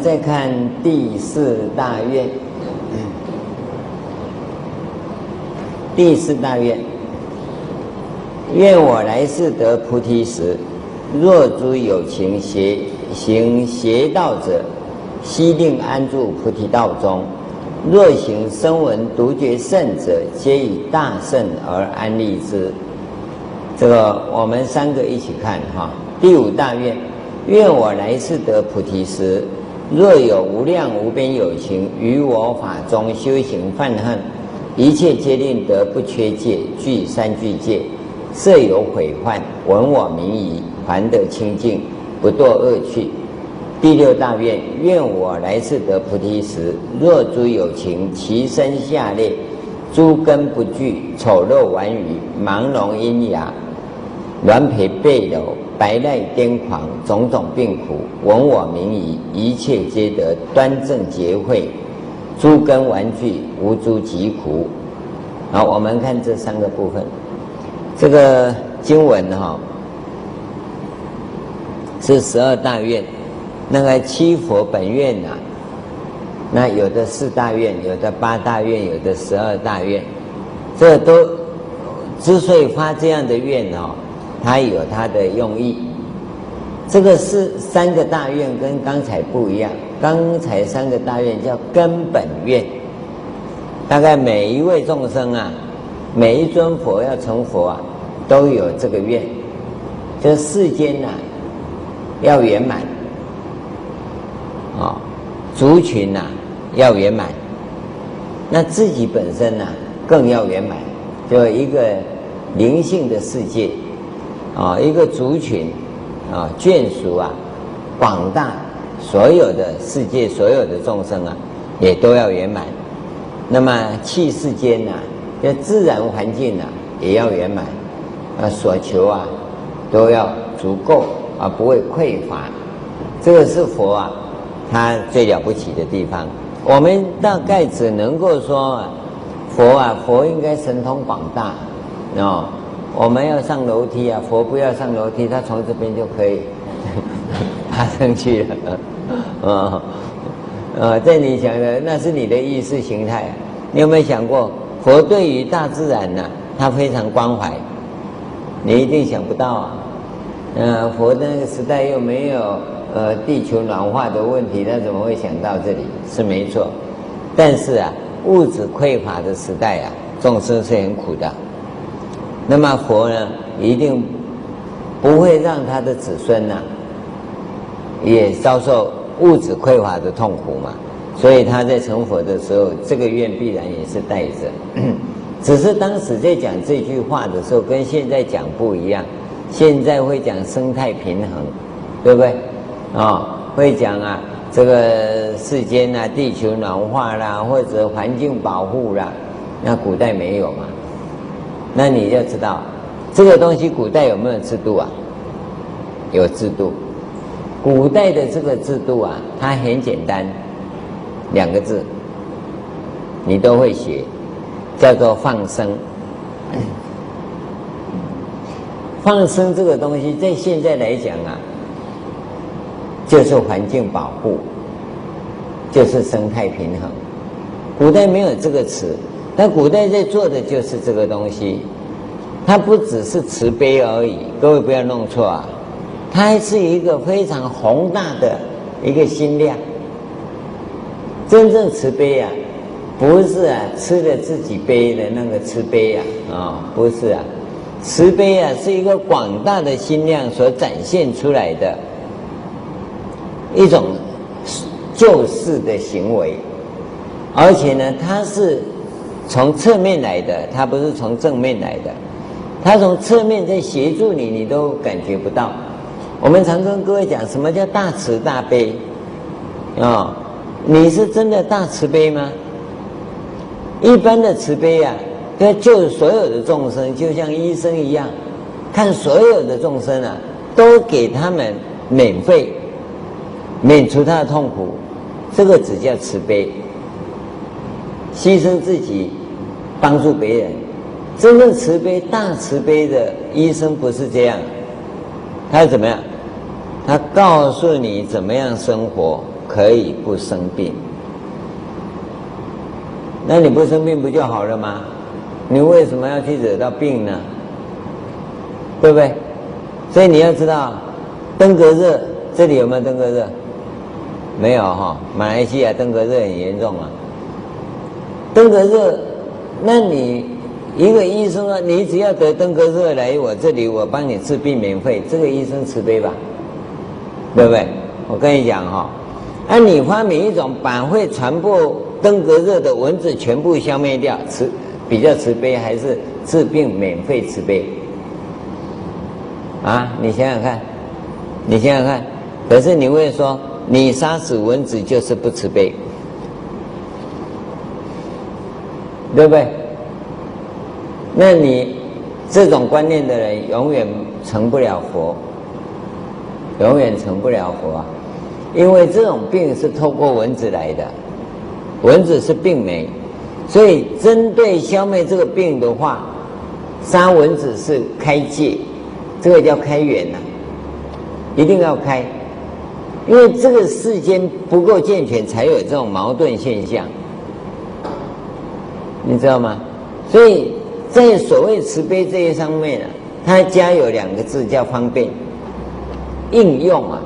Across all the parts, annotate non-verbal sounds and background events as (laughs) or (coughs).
再看第四大愿，第四大愿，愿我来世得菩提时，若诸有情邪行邪道者，悉令安住菩提道中；若行声闻独觉圣者，皆以大圣而安立之。这个我们三个一起看哈。第五大愿，愿我来世得菩提时，若有无量无边有情于我法中修行犯恨，一切皆令得不缺戒，具三具戒，设有毁患，闻我名已，还得清净，不堕恶趣。第六大愿，愿我来世得菩提时，若诸有情，其身下劣，诸根不具，丑陋顽愚，盲聋喑哑，顽皮背僂。白赖癫狂，种种病苦，闻我名已，一切皆得端正结慧，诸根顽具，无诸疾苦。好，我们看这三个部分。这个经文哈，是十二大愿，那个七佛本愿呐，那有的四大愿，有的八大愿，有的十二大愿，这都之所以发这样的愿哦。它有它的用意，这个是三个大愿跟刚才不一样。刚才三个大愿叫根本愿，大概每一位众生啊，每一尊佛要成佛啊，都有这个愿，这世间呐、要圆满，啊、族群呐、要圆满，那自己本身呐、更要圆满，就一个灵性的世界。啊，一个族群，啊，眷属啊，广大所有的世界所有的众生啊，也都要圆满。那么气世间呐，这自然环境呐，也要圆满。啊，所求啊，都要足够啊，不会匮乏。这个是佛啊，他最了不起的地方。我们大概只能够说，佛啊，佛应该神通广大，啊。我们要上楼梯啊，佛不要上楼梯，他从这边就可以 (laughs) 爬上去了。啊，啊，在你想的那是你的意识形态。你有没有想过，佛对于大自然呢、他非常关怀。你一定想不到啊。呃，佛的那个时代又没有呃地球暖化的问题，他怎么会想到这里？是没错。但是啊，物质匮乏的时代啊，众生是很苦的。那么佛呢，一定不会让他的子孙呢、也遭受物质匮乏的痛苦嘛。所以他在成佛的时候，这个愿必然也是带着。(coughs) 只是当时在讲这句话的时候，跟现在讲不一样。现在会讲生态平衡，对不对？啊、会讲啊，这个世间啊，地球暖化啦，或者环境保护啦，那古代没有嘛。那你要知道，这个东西古代有没有制度啊？有制度。古代的这个制度啊，它很简单，两个字，你都会写，叫做放生。放生这个东西，在现在来讲啊，就是环境保护，就是生态平衡。古代没有这个词。那古代在做的就是这个东西，它不只是慈悲而已，各位不要弄错啊，它还是一个非常宏大的一个心量。真正慈悲啊，不是啊吃了自己悲的那个慈悲啊，啊、不是啊，慈悲啊是一个广大的心量所展现出来的一种救世的行为，而且呢，它是。从侧面来的，他不是从正面来的，他从侧面在协助你，你都感觉不到。我们常跟各位讲，什么叫大慈大悲？啊、哦，你是真的大慈悲吗？一般的慈悲啊，要救所有的众生，就像医生一样，看所有的众生啊，都给他们免费，免除他的痛苦，这个只叫慈悲。牺牲自己，帮助别人，真正慈悲、大慈悲的医生不是这样，他是怎么样？他告诉你怎么样生活可以不生病。那你不生病不就好了吗？你为什么要去惹到病呢？对不对？所以你要知道，登革热这里有没有登革热？没有哈，马来西亚登革热很严重啊。登革热，那你一个医生啊，你只要得登革热来我这里，我帮你治病免费，这个医生慈悲吧？对不对？我跟你讲哈，那你发明一种把会传播登革热的蚊子全部消灭掉，慈比较慈悲，还是治病免费慈悲？啊，你想想看，你想想看，可是你会说，你杀死蚊子就是不慈悲，对不对？那你这种观念的人永远成不了佛，永远成不了佛啊！因为这种病是透过蚊子来的，蚊子是病媒，所以针对消灭这个病的话，杀蚊子是开戒。这个叫开源呐、一定要开，因为这个世间不够健全，才有这种矛盾现象，你知道吗？所以在所谓慈悲这一上面啊，它加有两个字叫方便，应用啊，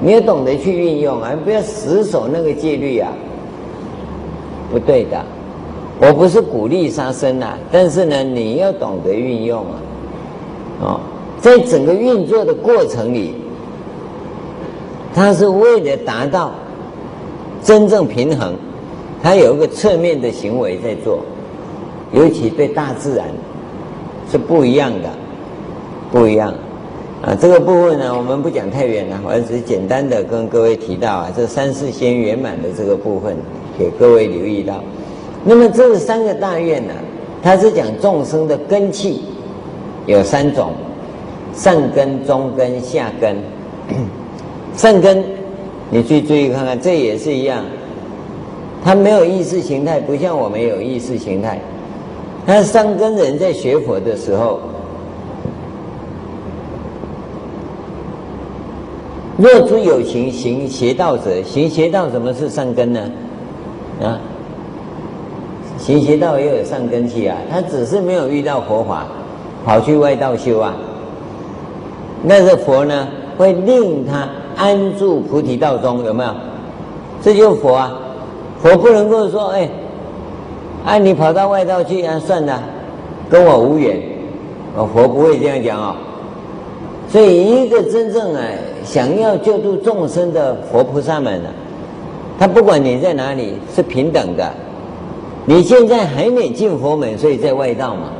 你要懂得去运用啊，不要死守那个戒律啊，不对的。我不是鼓励杀生啊，但是呢，你要懂得运用啊，哦。在整个运作的过程里，它是为了达到真正平衡，它有一个侧面的行为在做，尤其对大自然是不一样的，不一样啊。这个部分呢，我们不讲太远了，我只是简单的跟各位提到啊，这三世仙圆满的这个部分，给各位留意到。那么这三个大愿呢，它是讲众生的根器有三种。上根、中根、下根。(coughs) 上根，你去注意看看，这也是一样。他没有意识形态，不像我们有意识形态。他上根人在学佛的时候，若诸有情行邪道者，行邪道什么是上根呢？啊，行邪道也有上根器啊，他只是没有遇到佛法，跑去外道修啊。那个佛呢，会令他安住菩提道中，有没有？这就是佛啊！佛不能够说，哎，哎，你跑到外道去啊，算了，跟我无缘。哦，佛不会这样讲哦。所以，一个真正啊，想要救度众生的佛菩萨们呢，他不管你在哪里，是平等的。你现在还没进佛门，所以在外道嘛。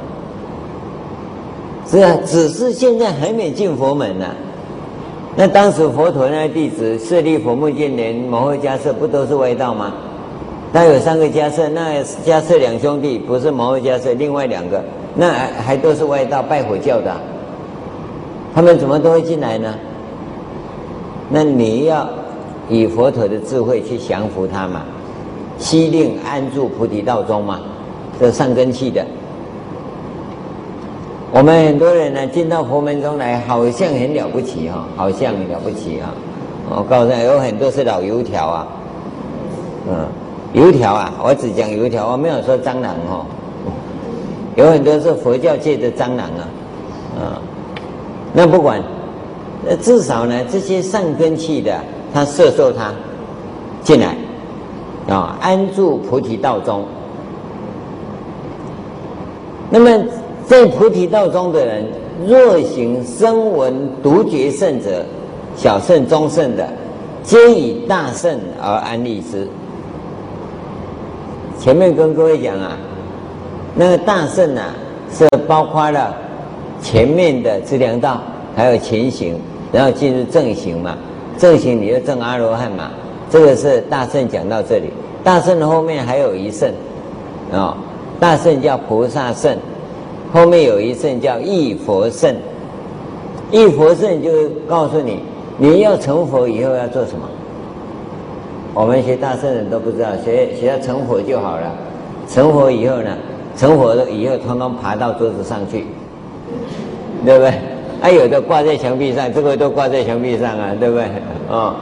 是啊，只是现在还没进佛门呢、那当时佛陀那弟子舍利弗、目犍连、摩诃迦叶不都是外道吗？他有三个迦叶，那迦叶两兄弟不是摩诃迦叶，另外两个那还还都是外道拜火教的，他们怎么都会进来呢？那你要以佛陀的智慧去降服他嘛，悉令安住菩提道中嘛，这上根器的。我们很多人呢，进到佛门中来，好像很了不起哈，好像很了不起啊。我告诉你，有很多是老油条啊，嗯，油条啊，我只讲油条，我没有说蟑螂哦。有很多是佛教界的蟑螂啊，啊，那不管，那至少呢，这些上根器的，他摄受他进来，啊，安住菩提道中。那么。在菩提道中的人，若行声闻独觉圣者，小圣、中圣的，皆以大圣而安立之。前面跟各位讲啊，那个大圣啊，是包括了前面的资粮道，还有前行，然后进入正行嘛。正行你就证阿罗汉嘛。这个是大圣讲到这里，大圣的后面还有一圣啊，大圣叫菩萨圣。后面有一圣叫一佛圣，一佛圣就告诉你，你要成佛以后要做什么。我们学大圣人都不知道，学学要成佛就好了。成佛以后呢，成佛了以后，通通爬到桌子上去，对不对？还、啊、有的挂在墙壁上，这个都挂在墙壁上啊，对不对？啊、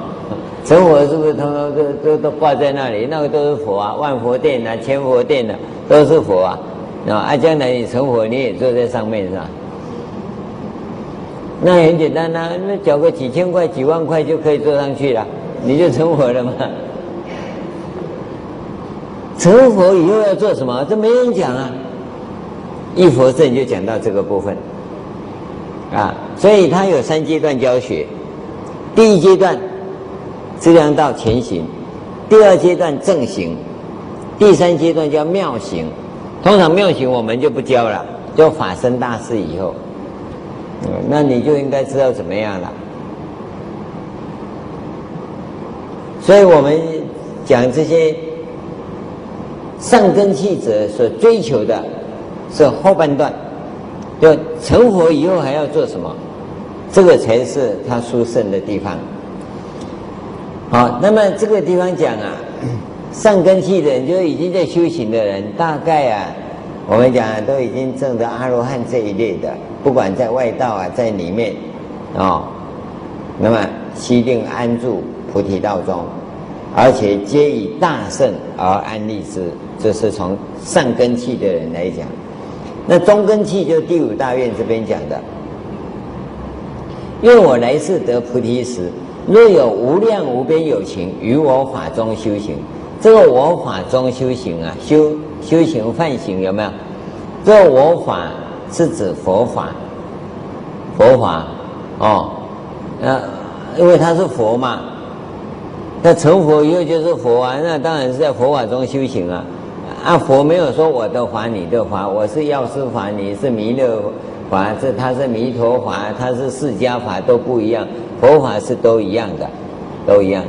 成佛是不是通通都都都挂在那里？那个都是佛啊，万佛殿啊，千佛殿啊，都是佛啊。啊，将来你成佛，你也坐在上面是吧？那很简单呐、啊，那缴个几千块、几万块就可以坐上去了，你就成佛了嘛。成佛以后要做什么？这没人讲啊。一佛圣就讲到这个部分，啊，所以他有三阶段教学。第一阶段。资粮道前行，第二阶段正行，第三阶段叫妙行。通常妙行我们就不教了，就法身大士以后，嗯，那你就应该知道怎么样了。所以我们讲这些上根器者所追求的，是后半段，就成佛以后还要做什么？这个才是他殊胜的地方。好，那么这个地方讲啊，上根器的人，就已经在修行的人，大概啊，我们讲啊，都已经证得阿罗汉这一类的，不管在外道啊，在里面，哦，那么悉定安住菩提道中，而且皆以大圣而安立之，这是从上根器的人来讲。那中根器就第五大愿这边讲的，愿我来世得菩提时。若有无量无边有情于我法中修行，这个我法中修行啊，修修行梵行有没有？这个我法是指佛法，佛法哦，呃，因为他是佛嘛，那成佛以后就是佛啊，那当然是在佛法中修行啊。啊，佛没有说我的法你的法，我是药师法，你是弥勒法，这他是弥陀法，他是释迦法，都不一样。佛法是都一样的，都一样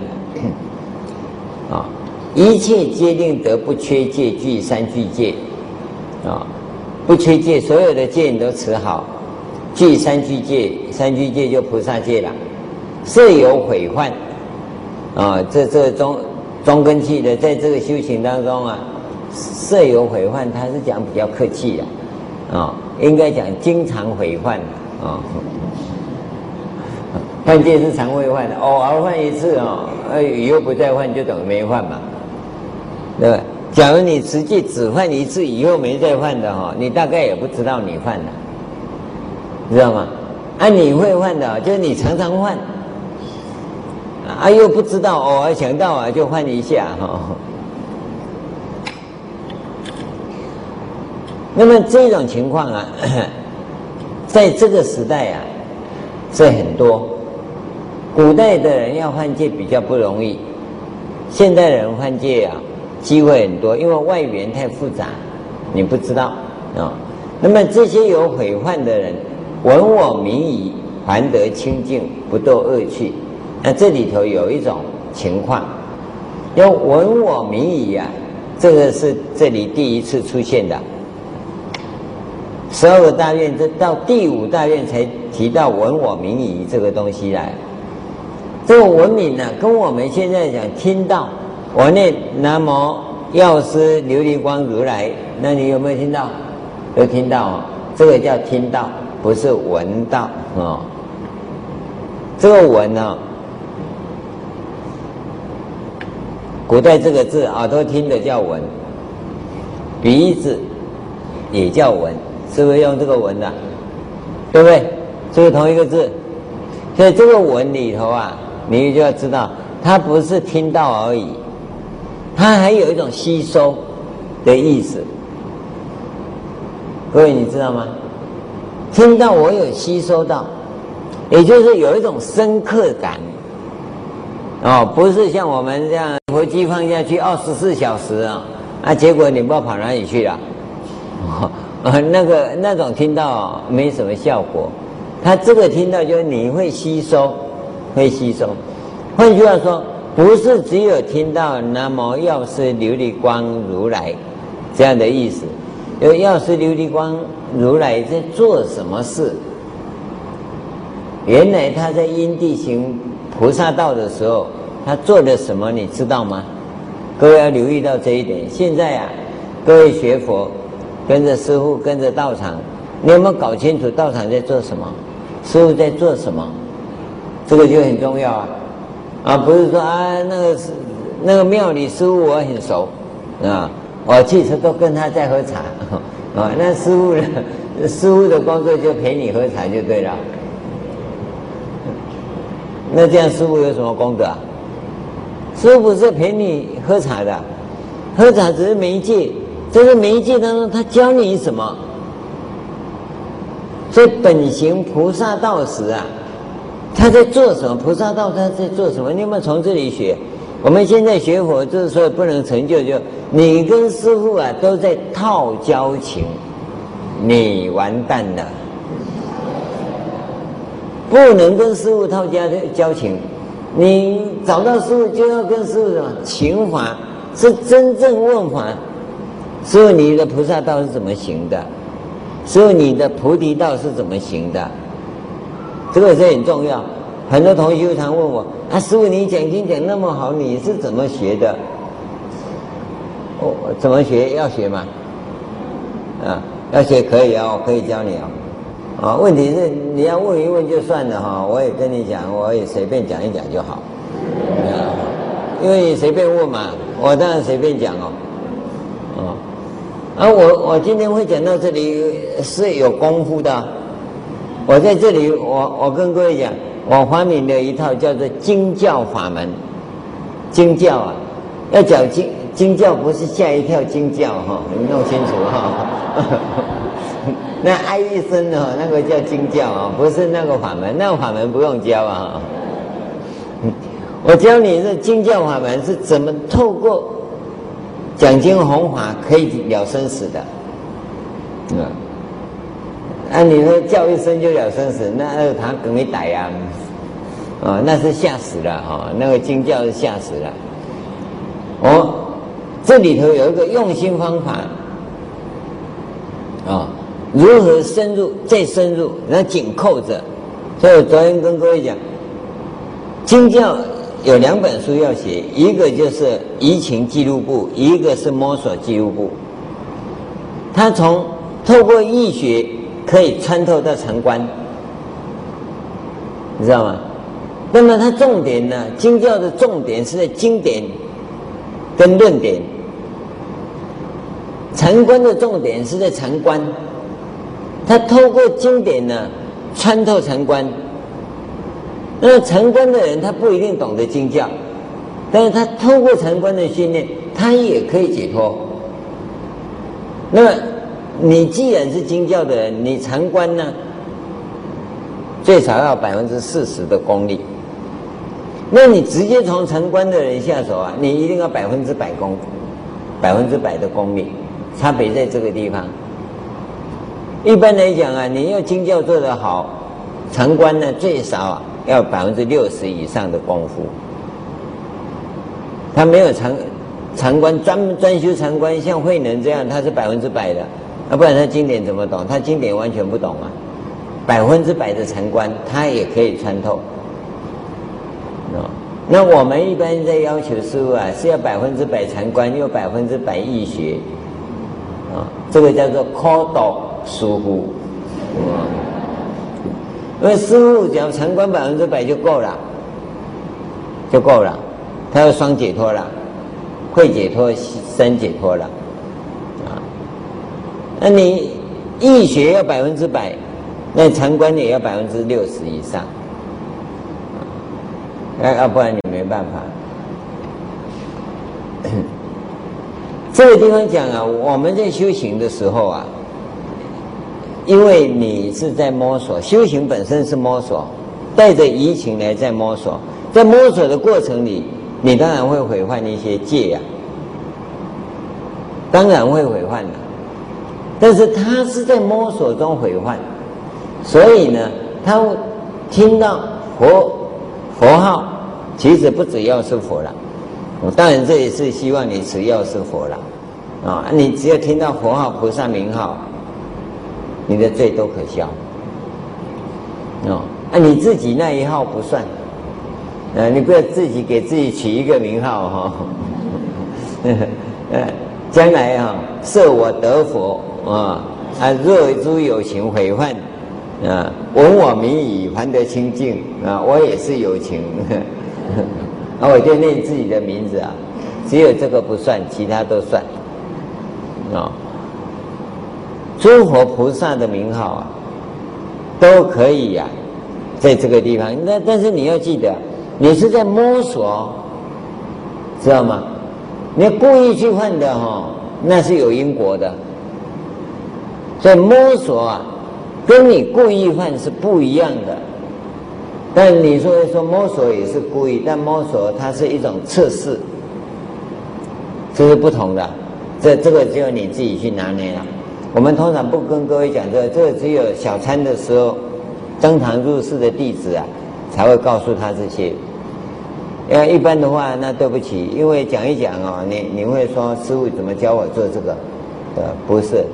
的，啊，一切皆令得不缺戒，具三具戒，啊，不缺戒，所有的戒你都持好，具三具戒，三具戒就菩萨戒了，色有毁患，啊，这这中中根器的，在这个修行当中啊，设有毁患，他是讲比较客气的，啊，应该讲经常毁患，啊。犯戒是常会犯的，偶尔犯一次哦，呃，以后不再犯就等于没犯嘛，对吧？假如你实际只犯一次，以后没再犯的哈，你大概也不知道你犯了，知道吗？啊，你会犯的，就是你常常犯，啊，又不知道，偶尔想到啊就犯一下哈。那么这种情况啊，(coughs) 在这个时代啊，是很多。古代的人要换戒比较不容易，现代人换戒啊，机会很多，因为外缘太复杂，你不知道啊、那么这些有悔患的人，闻我名矣，还得清净，不堕恶趣。那这里头有一种情况，要闻我名矣啊，这个是这里第一次出现的。十二个大愿，这到第五大愿才提到闻我名已这个东西来。这个文明呢，跟我们现在讲听到我念南无药师琉璃光如来，那你有没有听到？有听到哦，这个叫听到，不是闻到哦。这个闻呢，古代这个字耳朵听的叫闻，鼻子也叫闻，是不是用这个闻的？对不对？是不是同一个字？所以这个闻里头啊。你就要知道，它不是听到而已，它还有一种吸收的意思。各位，你知道吗？听到我有吸收到，也就是有一种深刻感。哦，不是像我们这样佛机放下去二十四小时啊，啊，结果你不知道跑哪里去了。哦，那个那种听到没什么效果，他这个听到就是你会吸收。会吸收，换句话说，不是只有听到南无药师琉璃光如来这样的意思。有药师琉璃光如来在做什么事？原来他在因地行菩萨道的时候，他做了什么？你知道吗？各位要留意到这一点。现在啊，各位学佛，跟着师父，跟着道场，你有没有搞清楚道场在做什么？师父在做什么？这个就很重要啊！啊，不是说啊那个是那个庙里师傅我很熟啊，我其实都跟他在喝茶 (laughs) 啊，那师傅呢，师傅的工作就陪你喝茶就对了。那这样师傅有什么功德啊？师傅是陪你喝茶的，喝茶只是媒介，这个媒介当中他教你什么？所以本行菩萨道时啊，他在做什么？菩萨道他在做什么？你有没有从这里学？我们现在学佛就是说不能成就，就你跟师傅啊都在套交情，你完蛋了。不能跟师傅套交交情，你找到师傅就要跟师傅什么情法，是真正问法。师父，你的菩萨道是怎么行的？师父，你的菩提道是怎么行的？这个是很重要。很多同学常问我：啊，师傅，你讲经讲那么好，你是怎么学的？我、哦、怎么学？要学吗？啊，要学可以啊，我可以教你啊。啊，问题是你要问一问就算了哈，我也跟你讲，我也随便讲一讲就好，因为你随便问嘛，我当然随便讲哦，而我我今天会讲到这里是有功夫的，我在这里我我跟各位讲，我发明了一套叫做经教法门，经教啊，要讲经经教不是吓一跳经教哈，你弄清楚哈。(laughs) 那哀一声哦那个叫经教啊，不是那个法门，那个法门不用教啊。(laughs) 我教你这经教法门是怎么透过讲经弘法可以了生死的，啊，按你说叫一声就了生死，那那他更没打呀，啊，那是吓死了哈，那个惊叫是吓死了。哦，这里头有一个用心方法，啊。如何深入？再深入，然后紧扣着。所以我昨天跟各位讲，经教有两本书要写，一个就是《移情记录部》，一个是《摸索记录部》。他从透过易学可以穿透到禅观，你知道吗？那么它重点呢？经教的重点是在经典跟论点，禅观的重点是在禅观。他透过经典呢，穿透禅观。那么禅观的人，他不一定懂得经教，但是他透过禅观的训练，他也可以解脱。那么你既然是经教的人，你禅观呢，最少要百分之四十的功力。那你直接从禅观的人下手啊，你一定要百分之百功，百分之百的功力，差别在这个地方。一般来讲啊，你要经教做得好，禅观呢最少啊要百分之六十以上的功夫。他没有禅禅观专专修禅观，像慧能这样，他是百分之百的，啊，不然他经典怎么懂？他经典完全不懂啊，百分之百的禅观他也可以穿透。那我们一般在要求师傅啊，是要百分之百禅观，又百分之百易学，啊，这个叫做科斗。师父，因为师父讲禅观百分之百就够了，就够了，他要双解脱了，会解脱，三解脱了，啊，那你易学要百分之百，那禅观也要百分之六十以上，要要不然你没办法。这个地方讲啊，我们在修行的时候啊。因为你是在摸索，修行本身是摸索，带着移情来在摸索，在摸索的过程里，你当然会毁坏一些戒呀、啊，当然会毁坏的，但是他是在摸索中毁坏，所以呢，他听到佛佛号，其实不只要是佛了，我当然这也是希望你只要是佛了，啊，你只要听到佛号、菩萨名号。你的罪都可消，哦，啊，你自己那一号不算，呃，你不要自己给自己取一个名号哈，(laughs) 呃，将来哈，设我得佛啊，啊，若诸有情毁患，啊，闻我名已，还得清净啊，我也是有情，(laughs) 啊，我就念自己的名字啊，只有这个不算，其他都算。啊，诸佛菩萨的名号啊，都可以呀、啊，在这个地方。那但是你要记得，你是在摸索，知道吗？你故意去换的哈、哦，那是有因果的。所以摸索啊，跟你故意换是不一样的。但你说说摸索也是故意，但摸索它是一种测试，这是不同的。这这个只有你自己去拿捏了。我们通常不跟各位讲这个，这只有小参的时候，登堂入室的弟子啊，才会告诉他这些。因为一般的话，那对不起，因为讲一讲哦，你你会说师傅怎么教我做这个？呃，不是，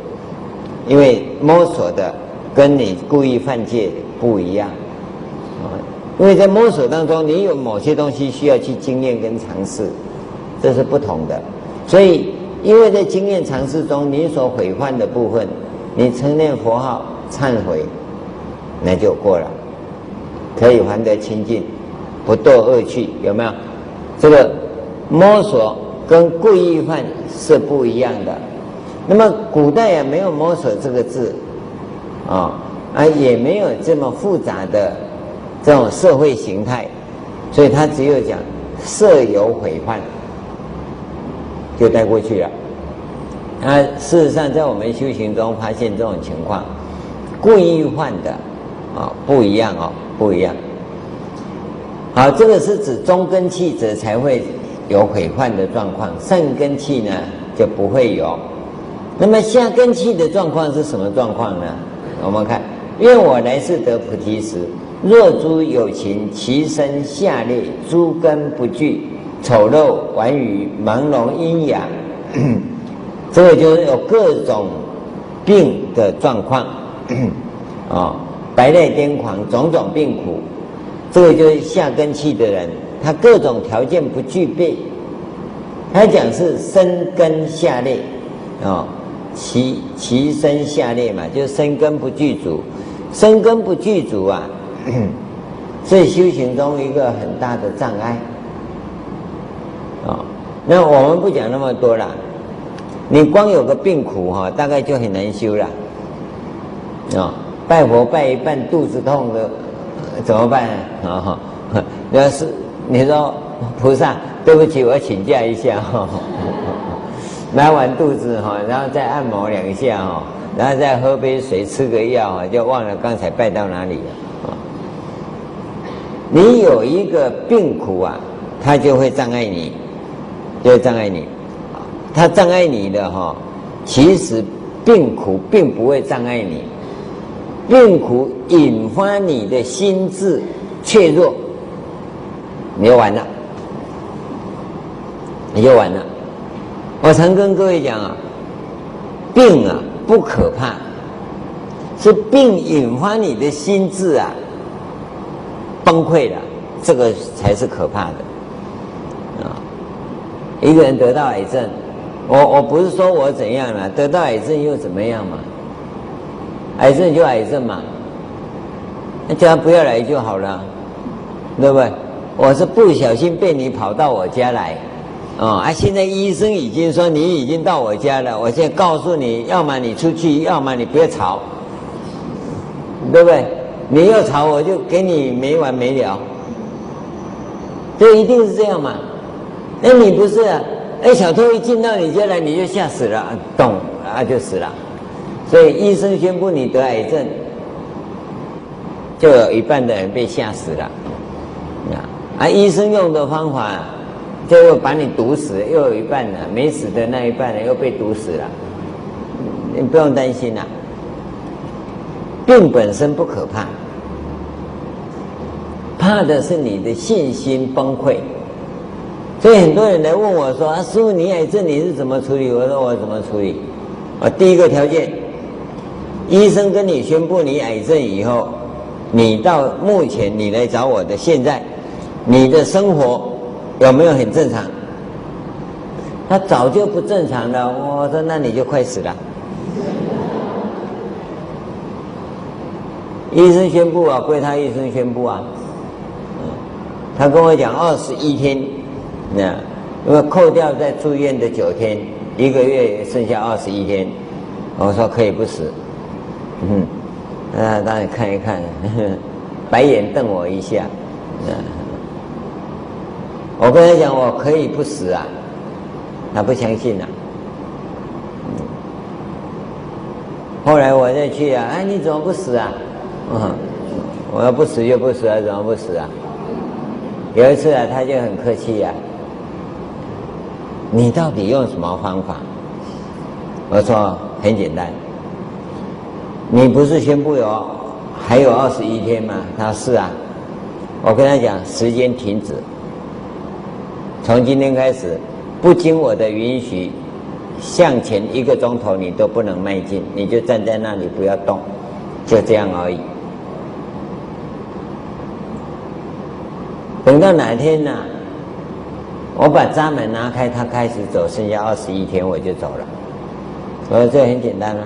因为摸索的跟你故意犯戒不一样啊。因为在摸索当中，你有某些东西需要去经验跟尝试，这是不同的，所以。因为在经验尝试中，你所毁犯的部分，你称念佛号忏悔，那就过了，可以还得清净，不堕恶趣，有没有？这个摸索跟故意犯是不一样的。那么古代也没有摸索这个字，啊啊，也没有这么复杂的这种社会形态，所以他只有讲色有毁犯。就带过去了。那事实上，在我们修行中发现这种情况，故意犯的啊不一样哦，不一样。好，这个是指中根气者才会有毁患的状况，上根气呢就不会有。那么下根气的状况是什么状况呢？我们看，愿我来世得菩提时，若诸有情，其身下劣，诸根不具。丑陋顽愚盲聋阴阳，(clears throat) 这个就是有各种病的状况，啊、(clears throat) 哦，白内癫狂，种种病苦，这个就是下根器的人，他各种条件不具备。他讲是身根下劣，啊、哦，其其身下劣嘛，就是身根不具足，身根不具足啊，(clears throat) 是修行中一个很大的障碍。啊、哦，那我们不讲那么多了。你光有个病苦哈，大概就很难修了。啊、哦，拜佛拜一半肚子痛的，怎么办啊？啊、哦，(laughs) 要是你说菩萨，对不起，我请假一下哈。(laughs) 拉完肚子哈，然后再按摩两下哈，然后再喝杯水，吃个药，就忘了刚才拜到哪里了。你有一个病苦啊，它就会障碍你。就会障碍你，啊他障碍你的哈，其实病苦并不会障碍你，病苦引发你的心智怯弱，你就完了，你就完了。我常跟各位讲啊，病啊不可怕，是病引发你的心智啊崩溃了，这个才是可怕的。一个人得到癌症，我我不是说我怎样了，得到癌症又怎么样嘛？癌症就癌症嘛，那叫他不要来就好了，对不对？我是不小心被你跑到我家来，哦啊！现在医生已经说你已经到我家了，我现在告诉你，要么你出去，要么你不要吵，对不对？你要吵，我就给你没完没了，这一定是这样嘛？哎，你不是啊？哎，小偷一进到你家来，你就吓死了，咚啊就死了。所以医生宣布你得癌症，就有一半的人被吓死了。啊，医生用的方法，就又把你毒死，又有一半的没死的那一半人又被毒死了。你不用担心啊，病本身不可怕，怕的是你的信心崩溃。所以很多人来问我说：“啊，师傅，你癌症你是怎么处理？”我说：“我怎么处理？啊，第一个条件，医生跟你宣布你癌症以后，你到目前你来找我的现在，你的生活有没有很正常？他早就不正常了。我说：“那你就快死了。”医生宣布啊，归他医生宣布啊，他跟我讲二十一天，那因为扣掉在住院的九天，一个月剩下二十一天。我说可以不死，嗯，那当然看一看，(laughs) 白眼瞪我一下，嗯，我跟他讲我可以不死啊，他不相信啊。后来我再去啊，哎，你怎么不死啊？嗯，我要不死就不死啊，怎么不死啊？有一次啊，他就很客气呀，你到底用什么方法？我说。很简单，你不是宣布有还有二十一天吗？他说是啊，我跟他讲时间停止，从今天开始，不经我的允许，向前一个钟头你都不能迈进，你就站在那里不要动，就这样而已。等到哪天呢、我把闸门拿开，他开始走，剩下二十一天我就走了。我说这很简单啊，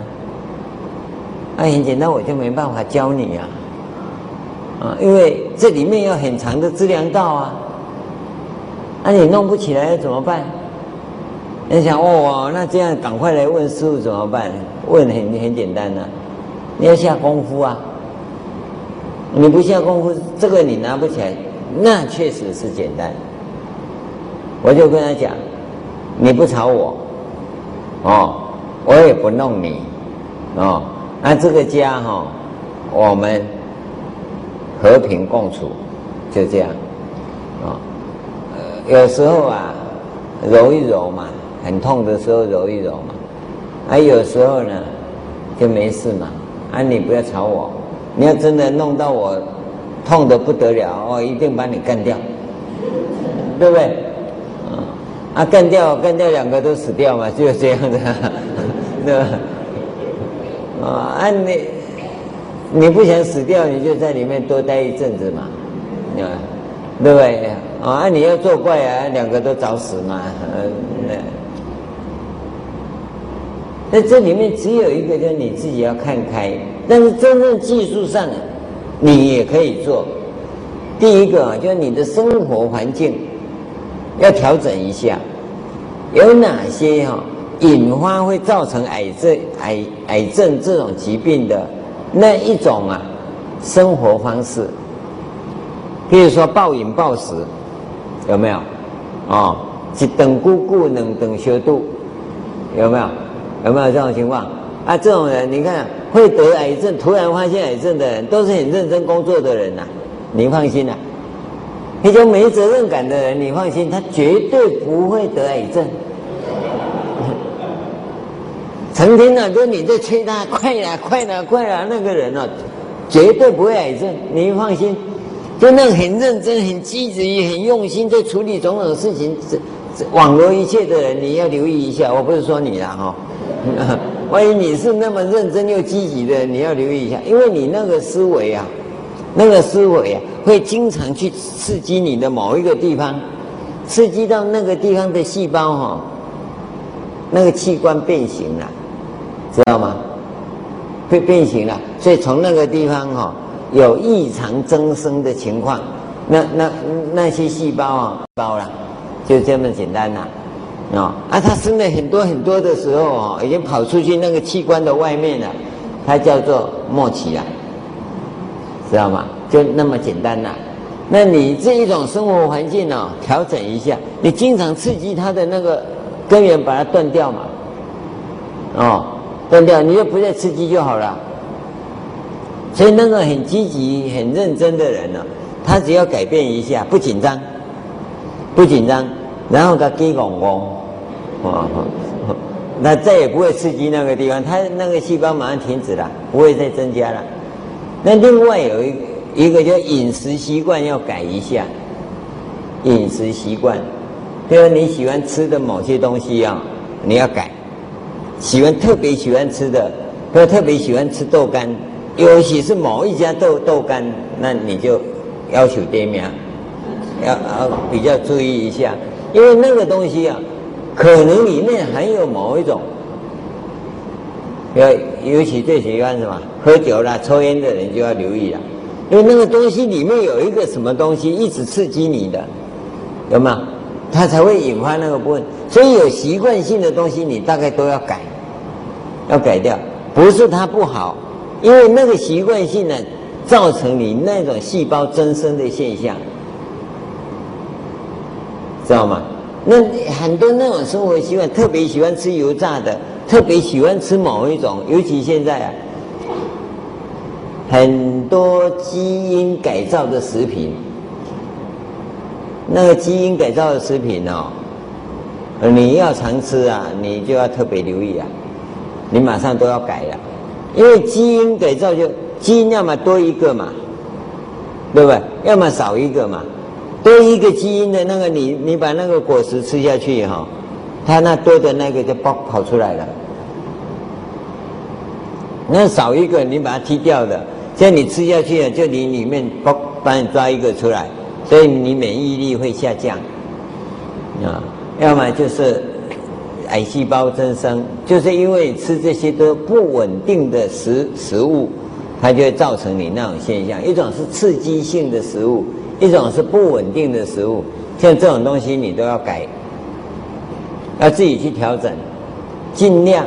那很简单，我就没办法教你啊，啊，因为这里面有很长的资粮道啊，那你弄不起来怎么办？你想哦，那这样赶快来问师傅怎么办？问很很简单呐，你要下功夫啊，你不下功夫，这个你拿不起来，那确实是简单。我就跟他讲，你不吵我，哦。我也不弄你，哦，那这个家哈、哦，我们和平共处，就这样，啊、有时候啊，揉一揉嘛，很痛的时候揉一揉嘛，啊，有时候呢，就没事嘛，啊，你不要吵我，你要真的弄到我痛得不得了，我一定把你干掉，对不对？啊，干掉干掉两个都死掉嘛，就是这样子。对吧？啊，啊你你不想死掉，你就在里面多待一阵子嘛，啊，对不对？啊，你要作怪啊，两个都找死嘛，嗯，那这里面只有一个，就是你自己要看开。但是真正技术上，你也可以做。第一个啊，就是你的生活环境要调整一下，有哪些哈？引发会造成癌症、癌癌症这种疾病的那一种啊，生活方式，比如说暴饮暴食，有没有？哦，一等姑姑，两顿相拄，有没有？有没有这种情况？啊，这种人，你看会得癌症，突然发现癌症的人，都是很认真工作的人呐、啊，你放心呐、那种没责任感的人，你放心，他绝对不会得癌症。成天呢，跟你在催他快了，快了，快了，那个人哦，绝对不会癌症，你放心。就那很认真、很积极、很用心在处理种种事情，网罗一切的人，你要留意一下。我不是说你了哈，(laughs) 万一你是那么认真又积极的，你要留意一下，因为你那个思维啊，那个思维啊，会经常去刺激你的某一个地方，刺激到那个地方的细胞哈，那个器官变形了。知道吗？会变形了，所以从那个地方哈、哦、有异常增生的情况，那那那些细胞啊包了，就这么简单呐，啊啊，它生了很多很多的时候哦，已经跑出去那个器官的外面了，它叫做末期了，知道吗？就那么简单呐。那你这一种生活环境呢、哦，调整一下，你经常刺激它的那个根源，把它断掉嘛，哦。断掉，你就不再刺激就好了。所以那个很积极、很认真的人呢，他只要改变一下，不紧张，不紧张，然后他给拱拱，啊，那再也不会刺激那个地方，他那个细胞马上停止了，不会再增加了。那另外有一一个叫饮食习惯要改一下，饮食习惯，就是你喜欢吃的某些东西啊，你要改。喜欢特别喜欢吃的，或特别喜欢吃豆干，尤其是某一家豆豆干，那你就要求店面，要要比较注意一下，因为那个东西啊，可能里面含有某一种，要尤其最喜欢什么喝酒啦、抽烟的人就要留意了，因为那个东西里面有一个什么东西一直刺激你的，有吗？它才会引发那个部分。所以有习惯性的东西，你大概都要改，要改掉。不是它不好，因为那个习惯性呢，造成你那种细胞增生的现象，知道吗？那很多那种生活习惯，特别喜欢吃油炸的，特别喜欢吃某一种，尤其现在啊。很多基因改造的食品，那个基因改造的食品哦，你要常吃啊，你就要特别留意啊，你马上都要改了，因为基因改造就基因要么多一个嘛，对不对？要么少一个嘛，多一个基因的那个你你把那个果实吃下去哈，它那多的那个就爆跑出来了，那少一个你把它踢掉的。像你吃下去啊，就你里面帮帮你抓一个出来，所以你免疫力会下降，啊，要么就是癌细胞增生，就是因为吃这些都不稳定的食食物，它就会造成你那种现象。一种是刺激性的食物，一种是不稳定的食物，像这种东西你都要改，要自己去调整，尽量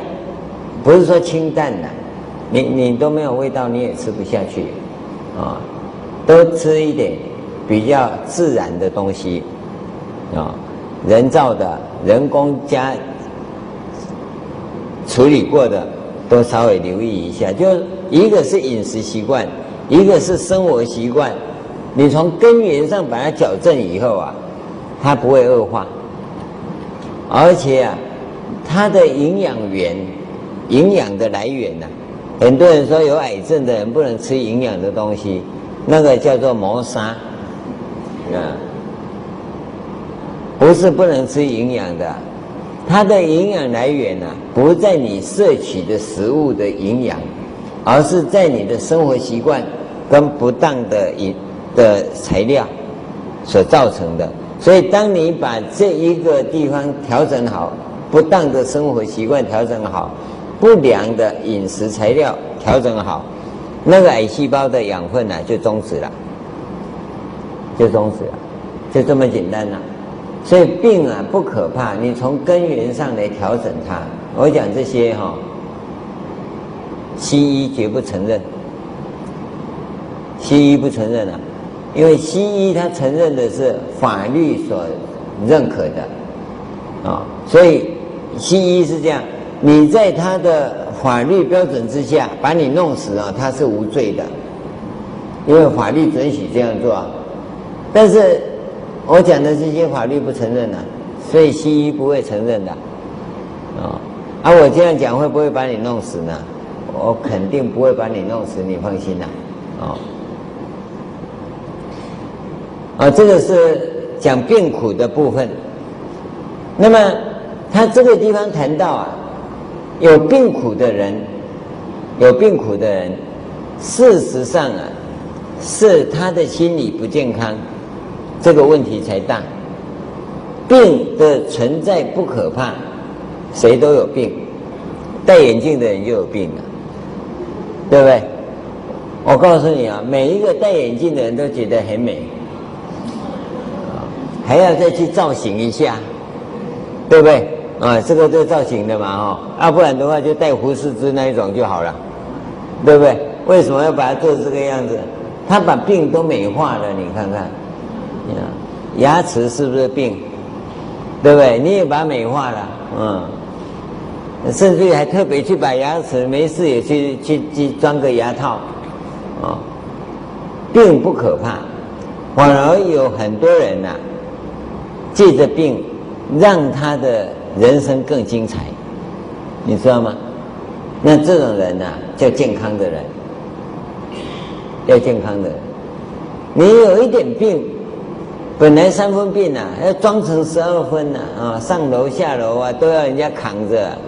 不是说清淡的。你你都没有味道，你也吃不下去，啊，多吃一点比较自然的东西，啊，人造的、人工加处理过的，都稍微留意一下。就一个是饮食习惯，一个是生活习惯，你从根源上把它矫正以后啊，它不会恶化，而且啊，它的营养源、营养的来源呢、很多人说有癌症的人不能吃营养的东西，那个叫做谋杀，啊，不是不能吃营养的，它的营养来源呢，不在你摄取的食物的营养，而是在你的生活习惯跟不当的饮的材料所造成的。所以，当你把这一个地方调整好，不当的生活习惯调整好。不良的饮食材料调整好，那个癌细胞的养分呢、啊、就终止了，就终止了，就这么简单了、所以病啊不可怕，你从根源上来调整它。我讲这些哈、哦，西医绝不承认，西医不承认啊，因为西医他承认的是法律所认可的啊、所以西医是这样。你在他的法律标准之下把你弄死啊，他是无罪的，因为法律准许这样做。但是我讲的这些法律不承认的，所以西医不会承认的。啊，而我这样讲会不会把你弄死呢？我肯定不会把你弄死，你放心啦。啊，啊，这个是讲病苦的部分。那么他这个地方谈到啊。有病苦的人，有病苦的人，事实上啊，是他的心理不健康，这个问题才大。病的存在不可怕，谁都有病，戴眼镜的人就有病了，对不对？我告诉你啊，每一个戴眼镜的人都觉得很美，还要再去造型一下，对不对？啊，这个就造型的嘛，哦，啊，不然的话就戴胡适之那一种就好了，对不对？为什么要把它做这个样子？他把病都美化了，你看看，牙齿是不是病？对不对？你也把它美化了，嗯，甚至于还特别去把牙齿没事也去去去装个牙套，啊，病不可怕，反而有很多人呐、借着病让他的。人生更精彩，你知道吗？那这种人呐、啊，叫健康的人，要健康的人。你有一点病，本来三分病、啊，要装成十二分呐啊，上楼下楼啊都要人家扛着。(laughs)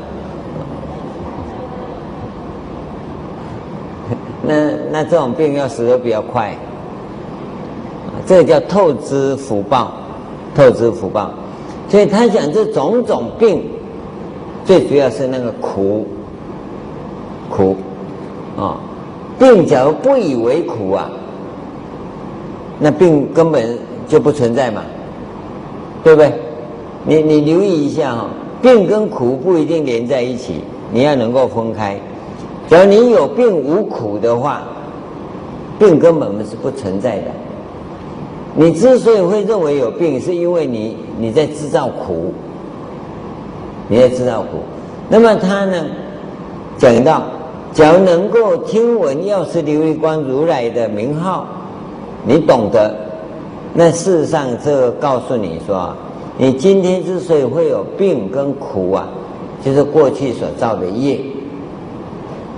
那那这种病要死的比较快，这叫透支福报，透支福报。所以他讲这种种病，最主要是那个苦，苦，啊，病假如不以为苦啊，那病根本就不存在嘛，对不对？你你留意一下哈，病跟苦不一定连在一起，你要能够分开。只要你有病无苦的话，病根本是不存在的。你之所以会认为有病，是因为你你在制造苦，你在制造苦。那么他呢，讲到，假如能够听闻药师琉璃光如来的名号，你懂得，那事实上这告诉你说，你今天之所以会有病跟苦啊，就是过去所造的业，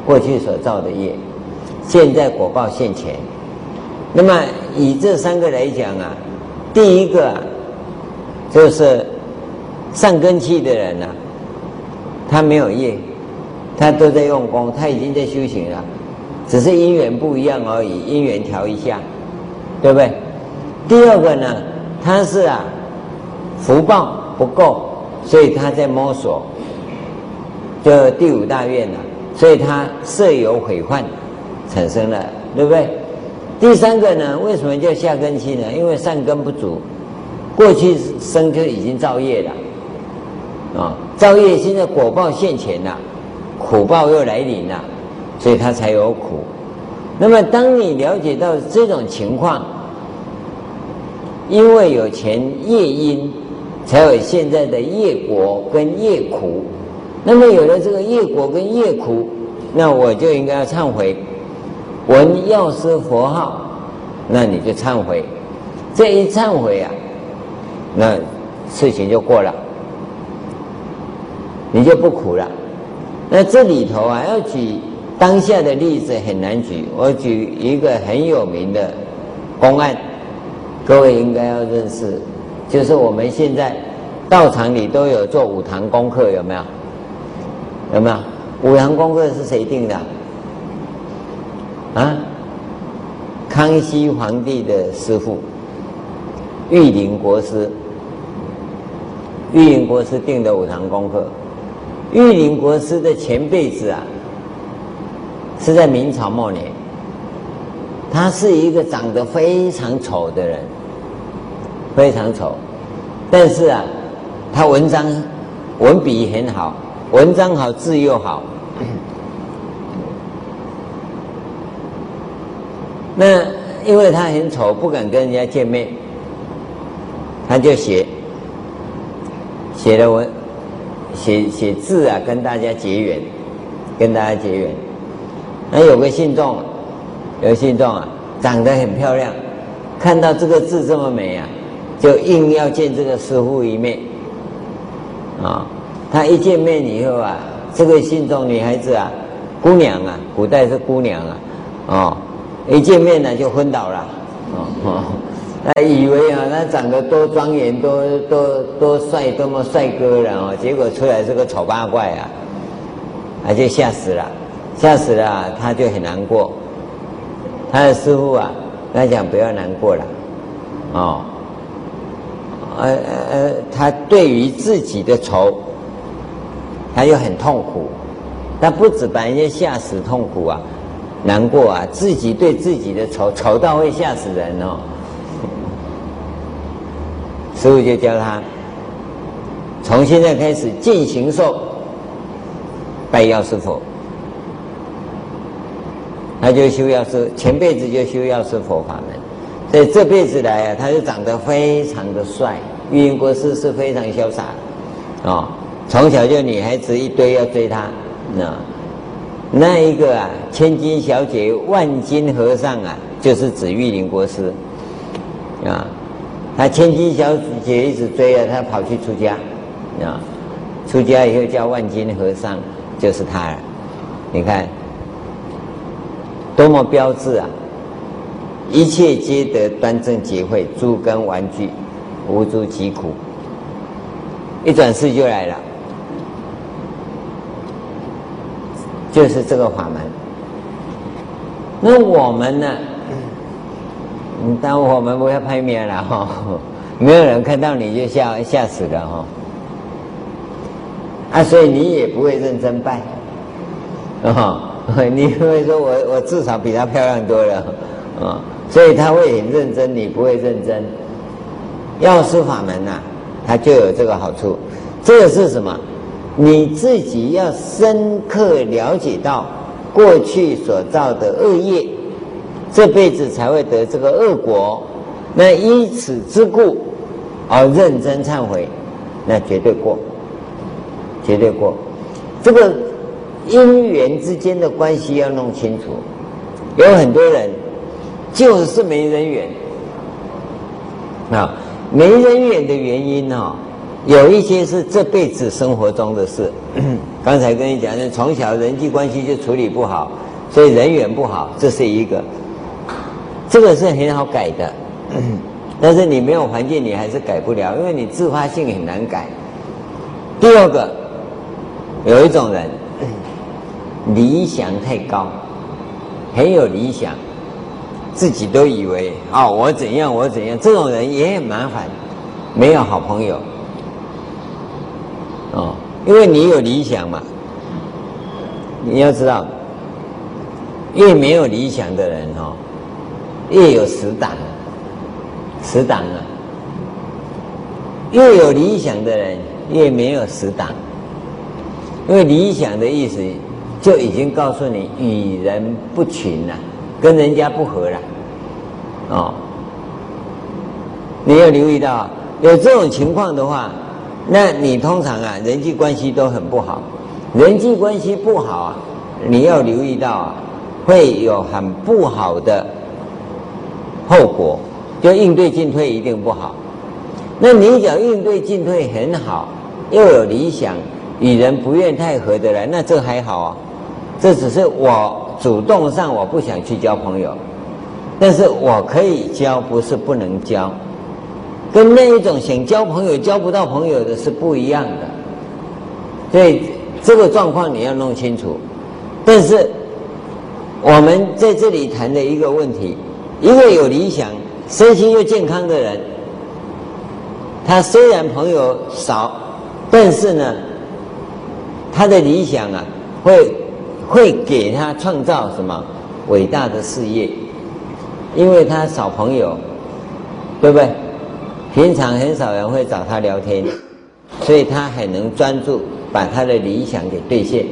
过去所造的业，现在果报现前。那么以这三个来讲啊，第一个，就是善根器的人啊，他没有业，他都在用功，他已经在修行了，只是因缘不一样而已，因缘调一下，对不对？第二个呢，他是啊，福报不够，所以他在摸索，就第五大愿了，所以他色有毁患产生了，对不对？第三个呢，为什么叫下根期呢？因为善根不足，过去生就已经造业了，啊，造业现在果报现前了，苦报又来临了，所以他才有苦。那么当你了解到这种情况，因为有前业因，才有现在的业果跟业苦。那么有了这个业果跟业苦，那我就应该要忏悔。闻药师佛号，那你就忏悔，这一忏悔啊，那事情就过了，你就不苦了。那这里头啊，要举当下的例子很难举，我举一个很有名的公案，各位应该要认识，就是我们现在道场里都有做五堂功课，有没有？有没有？五堂功课是谁定的？啊康熙皇帝的师傅，玉林国师，玉林国师定的五堂功课。玉林国师的前辈子啊，是在明朝末年，他是一个长得非常丑的人，非常丑，但是啊，他文章文笔很好，文章好，字又好。那因为他很丑，不敢跟人家见面，他就写写了文，写写字啊，跟大家结缘，跟大家结缘。那有个信众，有个信众啊，长得很漂亮，看到这个字这么美啊，就硬要见这个师傅一面。啊，他一见面以后啊，这个信众女孩子啊，姑娘啊，古代是姑娘啊，哦。一见面呢就昏倒了，哦，(laughs) 他以为啊，他长得多庄严、多多多帅、多么帅哥了哦，结果出来是个丑八怪啊，他就吓死了，吓死了，他就很难过。他的师傅啊，他讲不要难过了，哦，呃呃，他对于自己的仇，他又很痛苦，他不止把人家吓死痛苦啊。难过啊！自己对自己的丑丑到会吓死人哦。(laughs) 师父就教他，从现在开始进行受拜药师佛，他就修药师，前辈子就修药师佛法门，所以这辈子来啊，他就长得非常的帅。玉林国师是非常潇洒，哦，从小就女孩子一堆要追他，那。那一个啊，千金小姐万金和尚啊，就是指玉林国师啊。他千金小姐一直追啊，他跑去出家啊。出家以后叫万金和尚，就是他了。你看，多么标致啊！一切皆得端正结会，诸根玩具，无诸疾苦。一转世就来了。就是这个法门。那我们呢？嗯，当我们不要拍面了哈，没有人看到你就吓吓死了哈。啊，所以你也不会认真拜，啊，(laughs) 你会说我我至少比她漂亮多了，啊。所以他会很认真，你不会认真。药师法门呐、啊，它就有这个好处。这个是什么？你自己要深刻了解到过去所造的恶业，这辈子才会得这个恶果。那依此之故而认真忏悔，那绝对过，绝对过。这个因缘之间的关系要弄清楚。有很多人就是没人缘啊，没人缘的原因啊。有一些是这辈子生活中的事，(clears throat) 刚才跟你讲的，从小人际关系就处理不好，所以人缘不好，这是一个。这个是很好改的，(clears throat) 但是你没有环境，你还是改不了，因为你自发性很难改。第二个，有一种人，(clears throat) 理想太高，很有理想，自己都以为啊、哦，我怎样我怎样，这种人也很麻烦，没有好朋友。哦，因为你有理想嘛，你要知道，越没有理想的人哦，越有死党，死党啊，越有理想的人越没有死党，因为理想的意思就已经告诉你与人不群了，跟人家不合了，哦，你要留意到有这种情况的话。那你通常啊，人际关系都很不好，人际关系不好啊，你要留意到啊，会有很不好的后果，就应对进退一定不好。那你讲应对进退很好，又有理想，与人不愿太合得来，那这还好啊，这只是我主动上我不想去交朋友，但是我可以交，不是不能交。跟那一种想交朋友交不到朋友的是不一样的，所以这个状况你要弄清楚。但是我们在这里谈的一个问题，一个有理想、身心又健康的人，他虽然朋友少，但是呢，他的理想啊，会会给他创造什么伟大的事业，因为他少朋友，对不对？平常很少人会找他聊天，所以他很能专注把他的理想给兑现。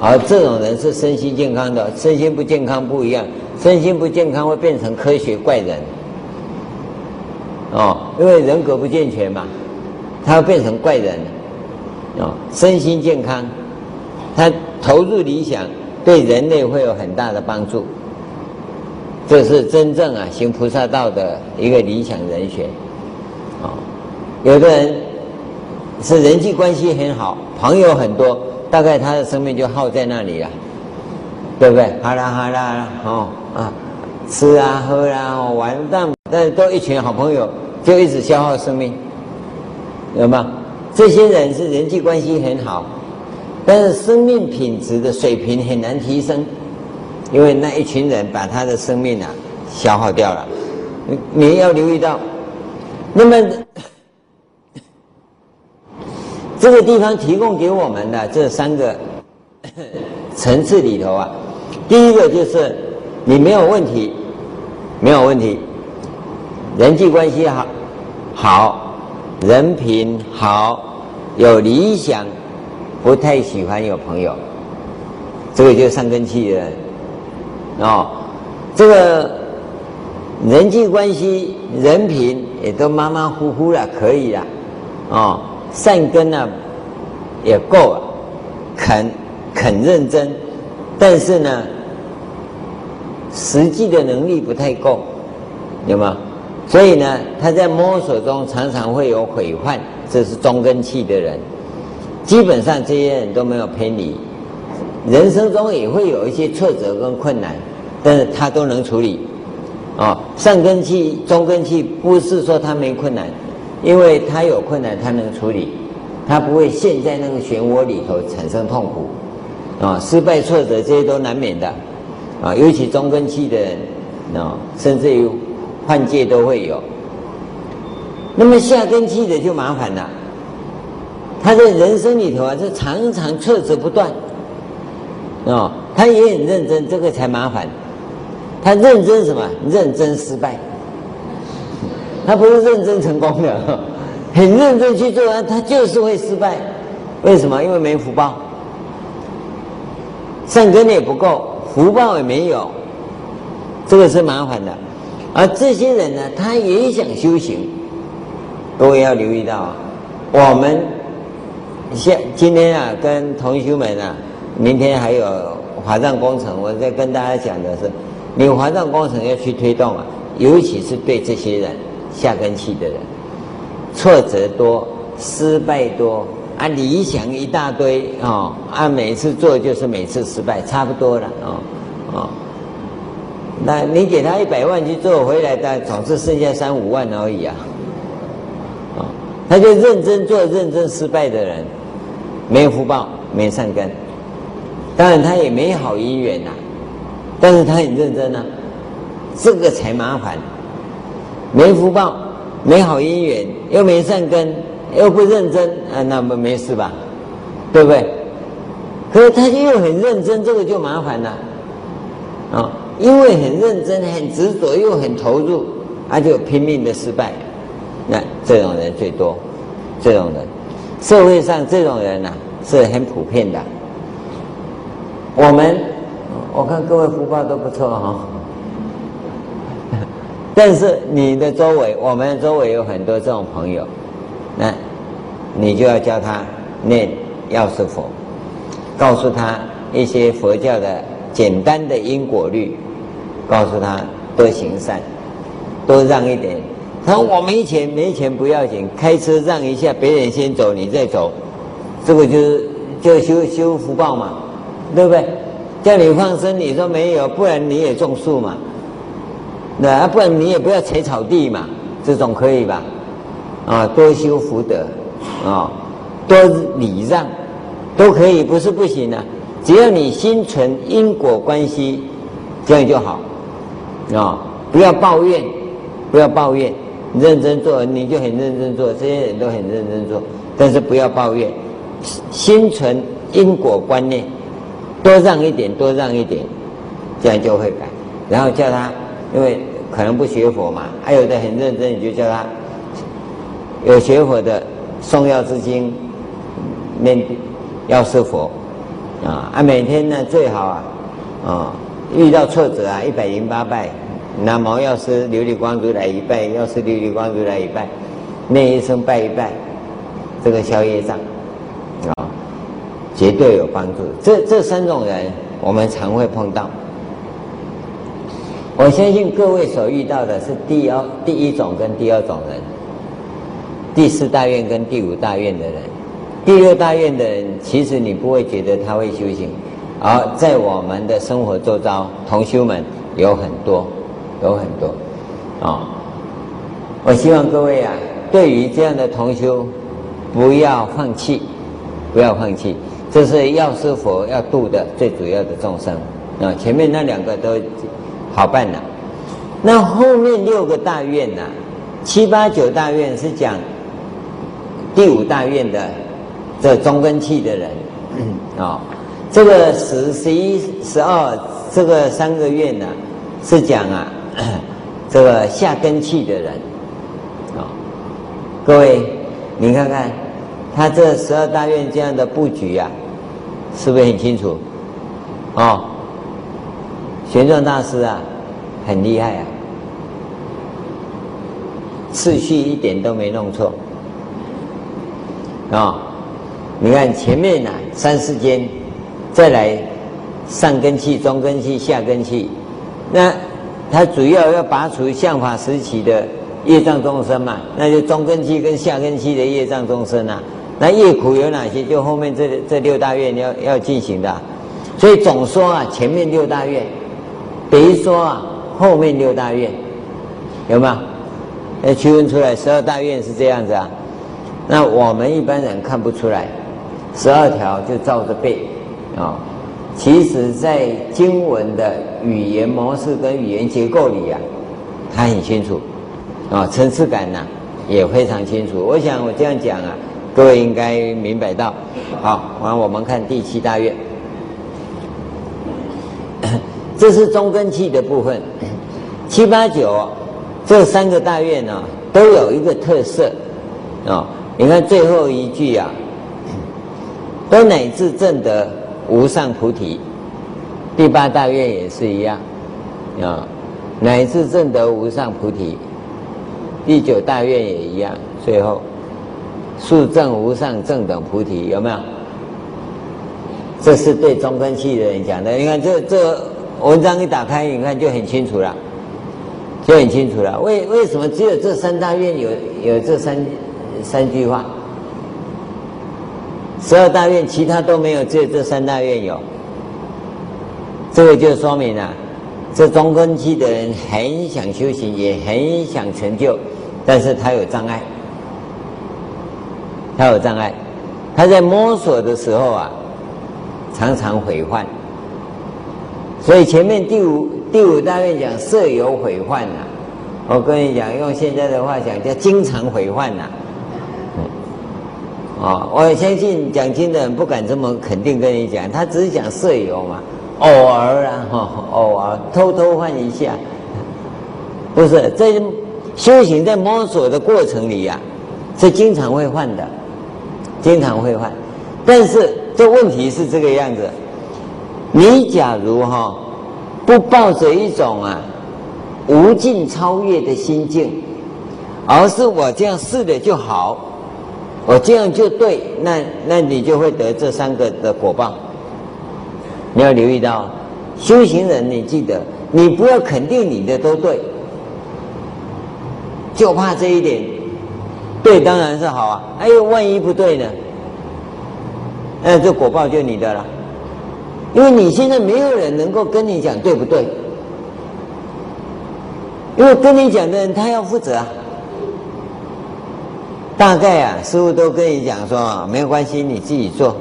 而这种人是身心健康的，身心不健康不一样，身心不健康会变成科学怪人。哦，因为人格不健全嘛，他会变成怪人。哦，身心健康，他投入理想，对人类会有很大的帮助。这是真正啊行菩萨道的一个理想人选，啊，有的人是人际关系很好，朋友很多，大概他的生命就耗在那里了，对不对？好啦好啦，哦啊，吃啊喝啊玩，但但是都一群好朋友，就一直消耗生命，有吗？这些人是人际关系很好，但是生命品质的水平很难提升。因为那一群人把他的生命啊消耗掉了，你你要留意到，那么 (coughs) 这个地方提供给我们的这三个 (coughs) 层次里头啊，第一个就是你没有问题，没有问题，人际关系好，好，人品好，有理想，不太喜欢有朋友，这个就是上根器的人。哦，这个人际关系、人品也都马马虎虎了，可以了。哦，善根呢也够了，肯肯认真，但是呢，实际的能力不太够，有吗？所以呢，他在摸索中常常会有毁患，这是中根气的人。基本上这些人都没有偏离，人生中也会有一些挫折跟困难。但是他都能处理，啊，上根器、中根器不是说他没困难，因为他有困难他能处理，他不会陷在那个漩涡里头产生痛苦，啊，失败挫折这些都难免的，啊，尤其中根器的人，啊，甚至于换届都会有。那么下根器的就麻烦了，他在人生里头啊，是常常挫折不断，啊，他也很认真，这个才麻烦。他认真什么？认真失败。他不是认真成功的，(laughs) 很认真去做，他就是会失败。为什么？因为没福报，善根也不够，福报也没有，这个是麻烦的。而这些人呢，他也想修行，各位要留意到，我们现今天啊，跟同修们啊，明天还有华藏工程，我在跟大家讲的是，你华藏工程要去推动啊，尤其是对这些人。下根器的人，挫折多，失败多啊，理想一大堆啊，啊，每次做就是每次失败，差不多了啊啊。那你给他一百万去做，回来的总是剩下三五万而已啊。啊，他就认真做，认真失败的人，没有福报，没善根，当然他也没好姻缘呐，但是他很认真啊，这个才麻烦。没福报，没好姻缘，又没善根，又不认真，啊，那么没事吧？对不对？可是他又很认真，这个就麻烦了，啊，因为很认真、很执着，又很投入，他就拼命的失败。那这种人最多，这种人，社会上这种人呢，是很普遍的。我们，我看各位福报都不错哈。(laughs) 但是你的周围，我们周围有很多这种朋友，那，你就要教他念药师佛，告诉他一些佛教的简单的因果律，告诉他多行善，多让一点。他说我没钱，没钱不要紧，开车让一下，别人先走，你再走，这个就是就修修福报嘛，对不对？叫你放生，你说没有，不然你也种树嘛。那不然你也不要踩草地嘛，这种可以吧？啊，多修福德，啊，多礼让，都可以，不是不行啊。只要你心存因果关系，这样就好，啊，不要抱怨，不要抱怨，认真做你就很认真做，这些人都很认真做，但是不要抱怨，心存因果观念，多让一点，多让一点，这样就会改。然后叫他，因为。可能不学佛嘛，还有的很认真，你就叫他有学佛的诵药师经，念药师佛啊啊，每天呢最好啊啊遇到挫折啊一百零八拜，拿毛药师琉璃光如来一拜，药师琉璃光如来一拜，念一声拜一拜，这个消业障，绝对有帮助。这这三种人我们常会碰到。我相信各位所遇到的是第二、第一种跟第二种人，第四大愿跟第五大愿的人，第六大愿的人，其实你不会觉得他会修行，而在我们的生活周遭，同修们有很多，有很多，啊、我希望各位啊，对于这样的同修，不要放弃，不要放弃，这是药师佛要度的最主要的众生啊，前面那两个都。好办了，那后面六个大愿呐、七八九大愿是讲第五大愿的这中根器的人啊、哦，这个十、十一、十二这个三个愿呢、是讲啊 (clears throat) 这个下根器的人啊、各位你看看他这十二大愿这样的布局啊，是不是很清楚？哦。玄奘大师啊，很厉害啊，次序一点都没弄错啊、哦！你看前面啊，三四间，再来上根器、中根器、下根器，那他主要要拔除相法时期的业障众生嘛，那就中根器跟下根器的业障众生啊。那业苦有哪些？就后面这这六大愿要要进行的，所以总说啊，前面六大愿。比如说啊，后面六大愿有没有？哎，区分出来十二大愿是这样子啊。那我们一般人看不出来，十二条就照着背啊、其实，在经文的语言模式跟语言结构里啊，它很清楚啊，层、次感呢、也非常清楚。我想我这样讲啊，各位应该明白到。好，完我们看第七大愿。(coughs) 这是中根器的部分。七八九这三个大愿呢，都有一个特色啊。你看最后一句啊，都乃至证得无上菩提。第八大愿也是一样啊，乃至证得无上菩提。第九大愿也一样，最后速证无上正等菩提，有没有？这是对中根器的人讲的。你看这这文章一打开，你看就很清楚了，就很清楚了。为为什么只有这三大愿有有这三三句话？十二大愿其他都没有，只有这三大愿有。这个就说明了，这中根器的人很想修行，也很想成就，但是他有障碍，他有障碍，他在摸索的时候啊。常常毁患，所以前面第五第五大愿讲色有毁患呐，我跟你讲，用现在的话讲叫经常毁患呐。啊，我相信讲经的人不敢这么肯定跟你讲，他只是讲色有嘛，偶尔啊，偶尔偷偷换一下，不是在修行在摸索的过程里呀、啊，是经常会换的，经常会换，但是。这问题是这个样子，你假如哈不抱着一种啊无尽超越的心境，而是我这样试了就好，我这样就对，那那你就会得这三个的果报。你要留意到，修行人，你记得，你不要肯定你的都对，就怕这一点，对当然是好啊，哎呦，万一不对呢？那这果报就你的了，因为你现在没有人能够跟你讲对不对，因为跟你讲的人他要负责啊。大概啊，师傅都跟你讲说，没有关系，你自己做，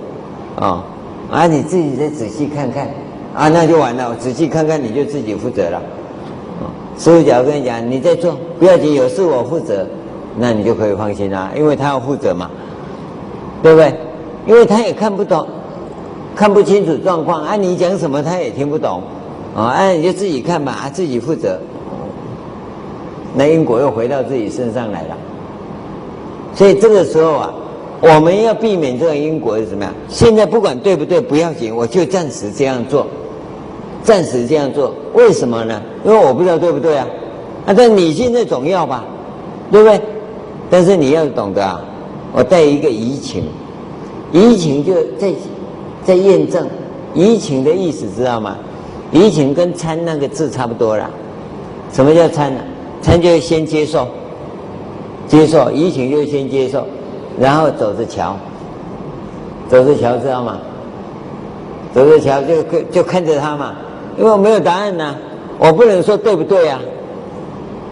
啊，啊，你自己再仔细看看，啊，那就完了，仔细看看你就自己负责了。师傅假如跟你讲，你再做，不要紧，有事我负责，那你就可以放心啦，因为他要负责嘛，对不对？因为他也看不懂，看不清楚状况，啊，你讲什么他也听不懂，啊，哎，你就自己看吧，啊，自己负责。那因果又回到自己身上来了。所以这个时候啊，我们要避免这个因果是什么样？现在不管对不对不要紧，我就暂时这样做，暂时这样做。为什么呢？因为我不知道对不对啊，啊，但你现在总要吧，对不对？但是你要懂得啊，我带一个移情。移情就在在验证，移情的意思知道吗？移情跟参那个字差不多了。什么叫参呢？参就是先接受，接受移情就是先接受，然后走着瞧，走着瞧知道吗？走着瞧就就看着他嘛，因为我没有答案呢、我不能说对不对啊。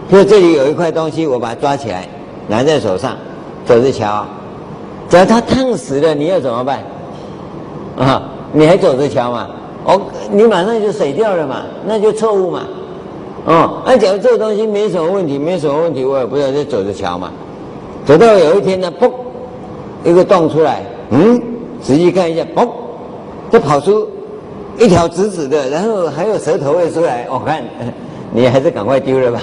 就这里有一块东西，我把它抓起来，拿在手上，走着瞧。只要它烫死了，你要怎么办？啊，你还走着瞧嘛？哦，你马上就水掉了嘛，那就错误嘛。哦，那假如这个东西没什么问题，没什么问题，我也不要再走着瞧嘛。走到有一天呢，嘣，一个洞出来，嗯，仔细看一下，嘣，就跑出一条直直的，然后还有舌头会出来，我看 (laughs) 你还是赶快丢了吧。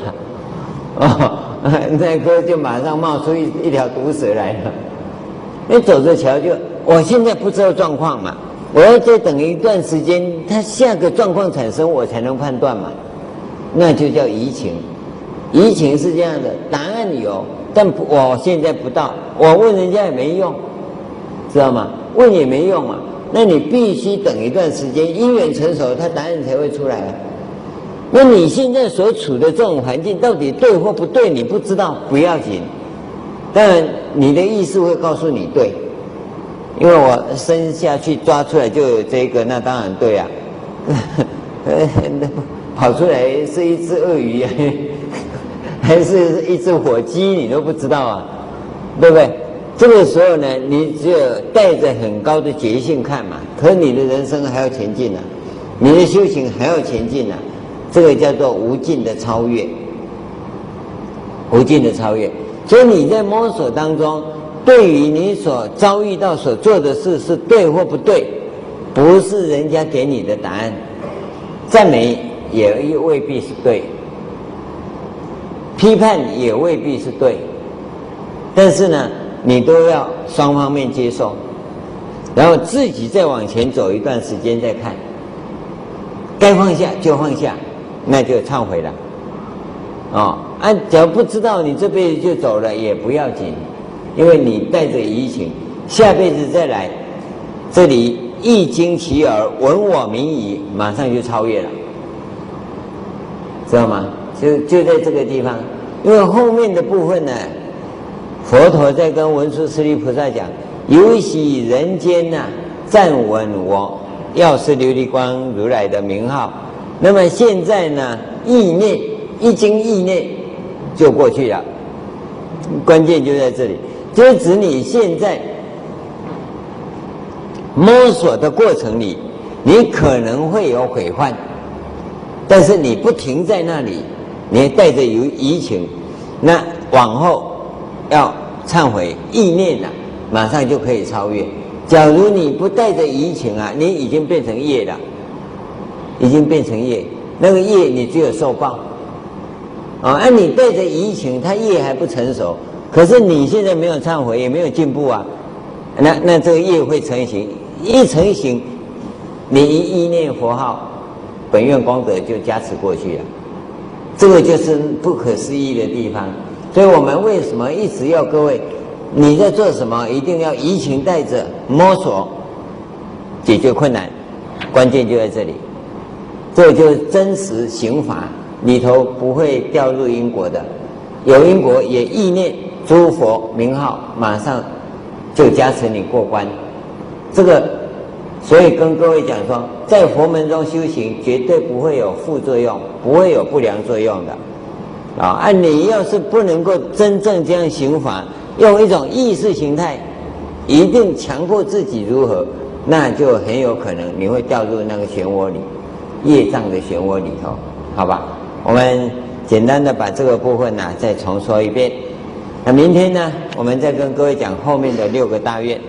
哦，(laughs) 那个就马上冒出一一条毒蛇来了。你走着瞧，就我现在不知道状况嘛，我要再等一段时间，它下个状况产生，我才能判断嘛，那就叫移情。移情是这样的，答案有，但我现在不到，我问人家也没用，知道吗？问也没用嘛，那你必须等一段时间，因缘成熟，它答案才会出来。那你现在所处的这种环境到底对或不对，你不知道，不要紧。但你的意识会告诉你对，因为我生下去抓出来就有这个，那当然对啊。(laughs) 跑出来是一只鳄鱼啊，(laughs) 还是一只火鸡，你都不知道啊，对不对？这个时候呢，你只有带着很高的觉性看嘛，可你的人生还要前进呢、啊，你的修行还要前进呢、啊，这个叫做无尽的超越，无尽的超越。所以你在摸索当中，对于你所遭遇到所做的事是对或不对，不是人家给你的答案。赞美也未必是对，批判也未必是对，但是呢，你都要双方面接受，然后自己再往前走一段时间再看，该放下就放下，那就忏悔了。哦，啊，只要不知道你这辈子就走了也不要紧，因为你带着疑情，下辈子再来，这里一经其耳闻我名已，马上就超越了，知道吗？就就在这个地方，因为后面的部分呢，佛陀在跟文殊师利菩萨讲，游喜人间呐、啊，暂闻我药师琉璃光如来的名号，那么现在呢，意念。一经意念就过去了，关键就在这里，就指你现在摸索的过程里，你可能会有悔患，但是你不停在那里，你带着有疑情，那往后要忏悔意念了，马上就可以超越。假如你不带着疑情啊，你已经变成业了，已经变成业，那个业你只有受报。啊，而你带着疑情，他业还不成熟，可是你现在没有忏悔，也没有进步啊，那那这个业会成型，一成型，你一念佛号，本愿功德就加持过去了，这个就是不可思议的地方。所以我们为什么一直要各位，你在做什么，一定要疑情带着摸索，解决困难，关键就在这里，这就是真实行法。里头不会掉入因果的，有因果也意念诸佛名号，马上就加持你过关。这个，所以跟各位讲说，在佛门中修行绝对不会有副作用，不会有不良作用的。啊，啊，你要是不能够真正这样行法，用一种意识形态，一定强迫自己如何，那就很有可能你会掉入那个漩涡里，业障的漩涡里头，好吧？我们简单的把这个部分呢、再重说一遍。那明天呢，我们再跟各位讲后面的六个大愿。